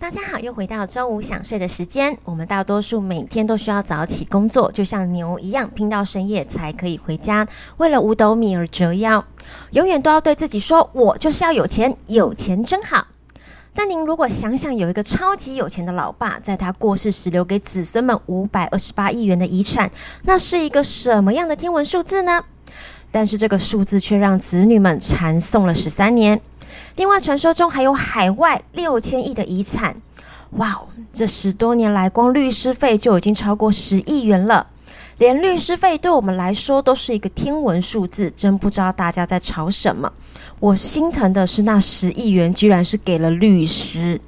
大家好，又回到周五想睡的时间。我们大多数每天都需要早起工作，就像牛一样，拼到深夜才可以回家，为了五斗米而折腰，永远都要对自己说：“我就是要有钱，有钱真好。”但您如果想想，有一个超级有钱的老爸，在他过世时留给子孙们五百二十八亿元的遗产，那是一个什么样的天文数字呢？但是这个数字却让子女们缠讼了十三年。另外，传说中还有海外六千亿的遗产，哇哦！这十多年来，光律师费就已经超过十亿元了。连律师费对我们来说都是一个天文数字，真不知道大家在吵什么。我心疼的是那十亿元，居然是给了律师。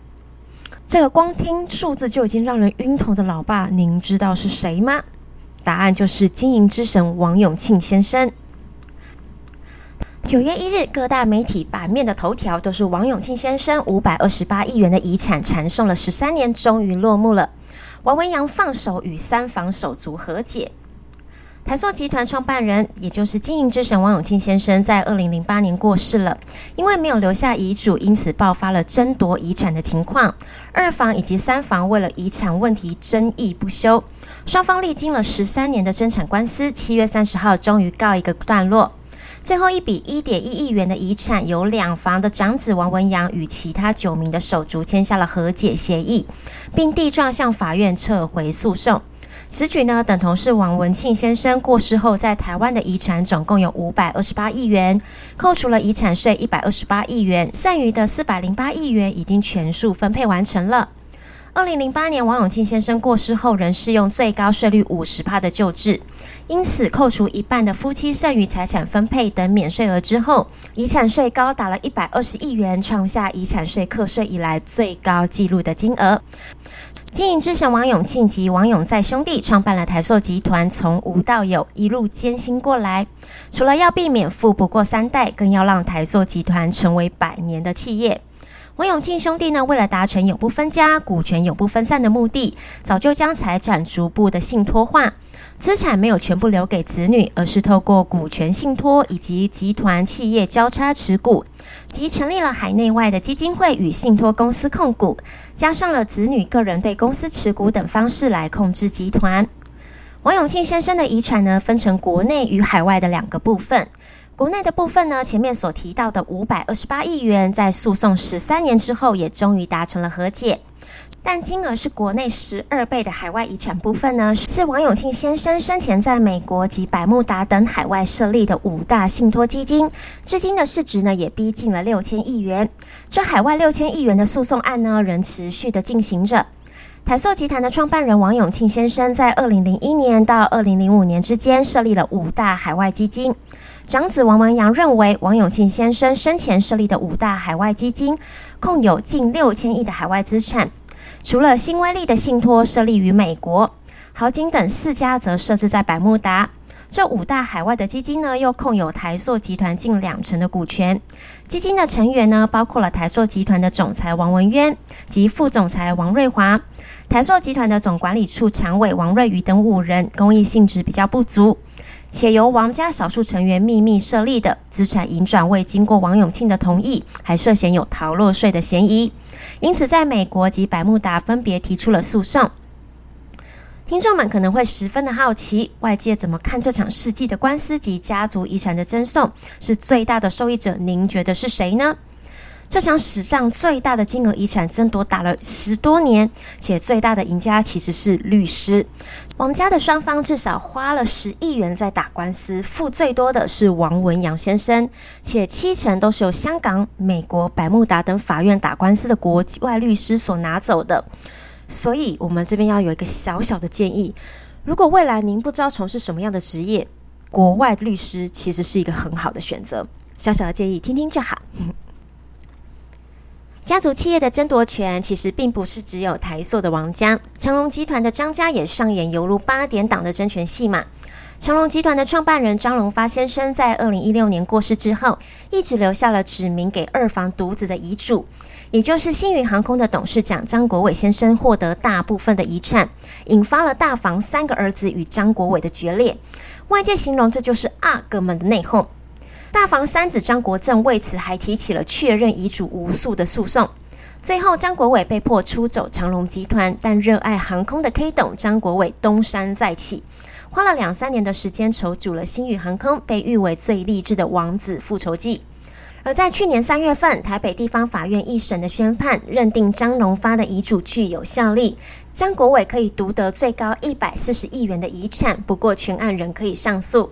这个光听数字就已经让人晕头的老爸，您知道是谁吗？答案就是经营之神王永庆先生。九月一日，各大媒体版面的头条都是王永庆先生五百二十八亿元的遗产缠讼了十三年，终于落幕了。王文洋放手与三房手足和解。台塑集团创办人，也就是经营之神王永庆先生，在二零零八年过世了。因为没有留下遗嘱，因此爆发了争夺遗产的情况。二房以及三房为了遗产问题争议不休，双方历经了十三年的争产官司，七月三十号终于告一个段落。最后一笔一点一亿元的遗产，由两房的长子王文洋与其他九名的手足签下了和解协议，并递状向法院撤回诉讼。此举呢，等同是王文庆先生过世后在台湾的遗产总共有五百二十八亿元，扣除了遗产税一百二十八亿元，剩余的四百零八亿元已经全数分配完成了。二零零八年，王永庆先生过世后，仍适用最高税率五十帕的旧制，因此扣除一半的夫妻剩余财产分配等免税额之后，遗产税高达了一百二十亿元，创下遗产税课税以来最高纪录的金额。经营之神王永庆及王永在兄弟创办了台塑集团，从无到有，一路艰辛过来，除了要避免富不过三代，更要让台塑集团成为百年的企业。王永庆兄弟呢，为了达成永不分家、股权永不分散的目的，早就将财产逐步的信托化，资产没有全部留给子女，而是透过股权信托以及集团企业交叉持股，即成立了海内外的基金会与信托公司控股，加上了子女个人对公司持股等方式来控制集团。王永庆先生的遗产呢，分成国内与海外的两个部分。国内的部分呢，前面所提到的五百二十八亿元，在诉讼十三年之后，也终于达成了和解。但金额是国内十二倍的海外遗产部分呢，是王永庆先生生前在美国及百慕达等海外设立的五大信托基金，至今的市值呢，也逼近了六千亿元。这海外六千亿元的诉讼案呢，仍持续的进行着。台塑集团的创办人王永庆先生，在二零零一年到二零零五年之间，设立了五大海外基金。长子王文洋认为，王永庆先生生前设立的五大海外基金，共有近六千亿的海外资产。除了新威利的信托设立于美国，豪景等四家则设置在百慕达。这五大海外的基金呢，又控有台塑集团近两成的股权。基金的成员呢，包括了台塑集团的总裁王文渊及副总裁王瑞华，台塑集团的总管理处常委王瑞瑜等五人，公益性质比较不足。且由王家少数成员秘密设立的资产移转未经过王永庆的同意，还涉嫌有逃漏税的嫌疑，因此在美国及百慕达分别提出了诉讼。听众们可能会十分的好奇，外界怎么看这场世纪的官司及家族遗产的争讼？是最大的受益者，您觉得是谁呢？这场史上最大的金额遗产争夺打了十多年，且最大的赢家其实是律师。王家的双方至少花了十亿元在打官司，付最多的是王文洋先生，且七成都是由香港、美国、百慕达等法院打官司的国外律师所拿走的。所以，我们这边要有一个小小的建议：如果未来您不知道从事什么样的职业，国外律师其实是一个很好的选择。小小的建议，听听就好。家族企业的争夺权其实并不是只有台塑的王家，成龙集团的张家也上演犹如八点档的争权戏码。长隆集团的创办人张荣发先生在二零一六年过世之后，一直留下了指名给二房独子的遗嘱，也就是星宇航空的董事长张国伟先生获得大部分的遗产，引发了大房三个儿子与张国伟的决裂。外界形容这就是阿哥们的内讧。大房三子张国政为此还提起了确认遗嘱无诉的诉讼。最后，张国伟被迫出走长隆集团，但热爱航空的 K 董张国伟东山再起，花了两三年的时间筹组了星宇航空，被誉为最励志的王子复仇记。而在去年三月份，台北地方法院一审的宣判，认定张荣发的遗嘱具有效力，张国伟可以独得最高一百四十亿元的遗产，不过全案仍可以上诉。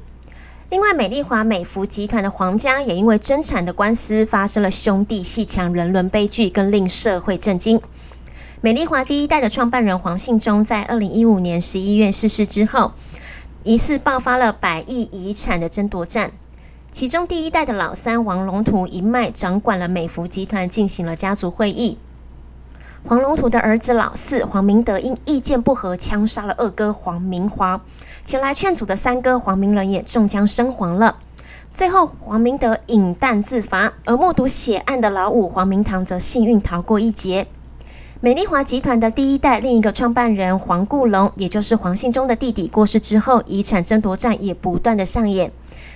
另外，美丽华美孚集团的黄家也因为争产的官司发生了兄弟鬩墙人伦悲剧，更令社会震惊。美丽华第一代的创办人黄信忠在二零一五年十一月逝世之后，疑似爆发了百亿遗产的争夺战。其中第一代的老三王龙图一脉掌管了美孚集团，进行了家族会议。黄龙图的儿子老四黄明德因意见不合，枪杀了二哥黄明华。前来劝阻的三哥黄明仁也中枪身亡了。最后，黄明德饮弹自罚，而目睹血案的老五黄明堂则幸运逃过一劫。美丽华集团的第一代另一个创办人黄顾龙，也就是黄信忠的弟弟过世之后，遗产争夺战也不断的上演。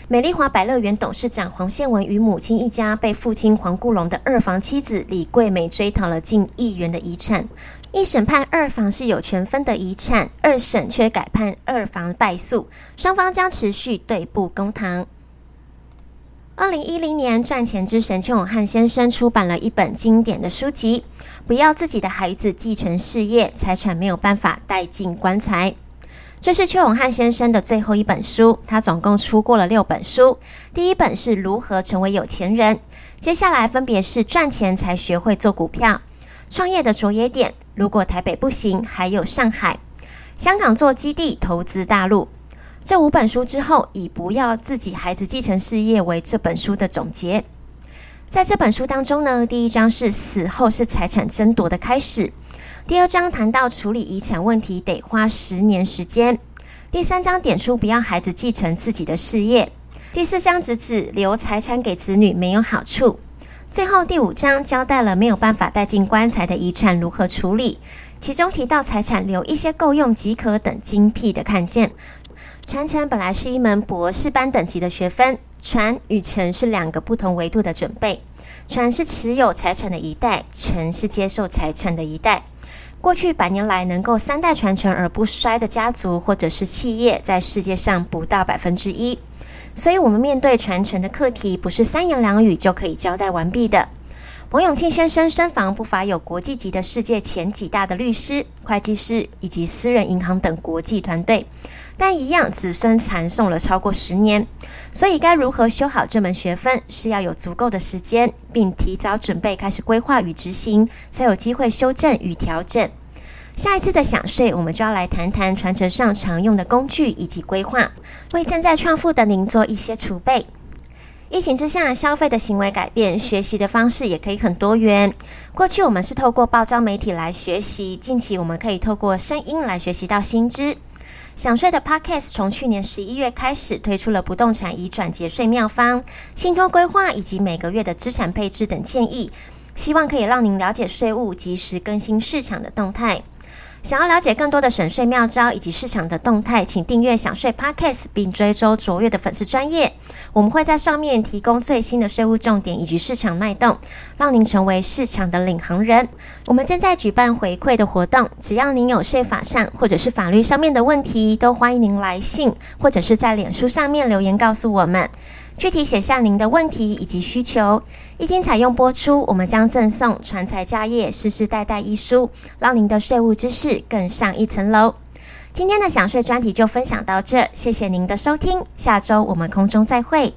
美丽华百乐园董事长黄宪文与母亲一家被父亲黄顾龙的二房妻子李桂美追讨了近亿元的遗产。一审判二房是有权分的遗产，二审却改判二房败诉，双方将持续对簿公堂。二零一零年，赚钱之神邱永汉先生出版了一本经典的书籍《不要自己的孩子继承事业，财产没有办法带进棺材》。这是邱永汉先生的最后一本书，他总共出过了六本书。第一本是如何成为有钱人，接下来分别是赚钱才学会做股票、创业的着眼点。如果台北不行，还有上海、香港做基地投资大陆。这五本书之后，以不要自己孩子继承事业为这本书的总结。在这本书当中呢，第一章是死后是财产争夺的开始，第二章谈到处理遗产问题得花十年时间，第三章点出不要孩子继承自己的事业，第四章直指留财产给子女没有好处。最后第五章交代了没有办法带进棺材的遗产如何处理，其中提到财产留一些够用即可等精辟的看见。传承本来是一门博士班等级的学分，传与承是两个不同维度的准备。传是持有财产的一代，承是接受财产的一代。过去百年来，能够三代传承而不衰的家族或者是企业，在世界上不到百分之一。所以，我们面对传承的课题，不是三言两语就可以交代完毕的。王永庆先生身旁不乏有国际级的世界前几大的律师、会计师以及私人银行等国际团队，但一样子孙缠送了超过十年。所以，该如何修好这门学分，是要有足够的时间，并提早准备开始规划与执行，才有机会修正与调整。下一次的享税，我们就要来谈谈传承上常用的工具以及规划，为正在创富的您做一些储备。疫情之下，消费的行为改变，学习的方式也可以很多元。过去我们是透过报章媒体来学习，近期我们可以透过声音来学习到新知。享税的 Podcast 从去年十一月开始推出了不动产移转节税妙方、信托规划以及每个月的资产配置等建议，希望可以让您了解税务，及时更新市场的动态。想要了解更多的省税妙招以及市场的动态，请订阅享税 Podcast 并追踪卓越的粉丝专业。我们会在上面提供最新的税务重点以及市场脉动，让您成为市场的领航人。我们正在举办回馈的活动，只要您有税法上或者是法律上面的问题，都欢迎您来信或者是在脸书上面留言告诉我们。具体写下您的问题以及需求，一经采用播出，我们将赠送《传财家业世世代代》一书，让您的税务知识更上一层楼。今天的享税专题就分享到这，谢谢您的收听，下周我们空中再会。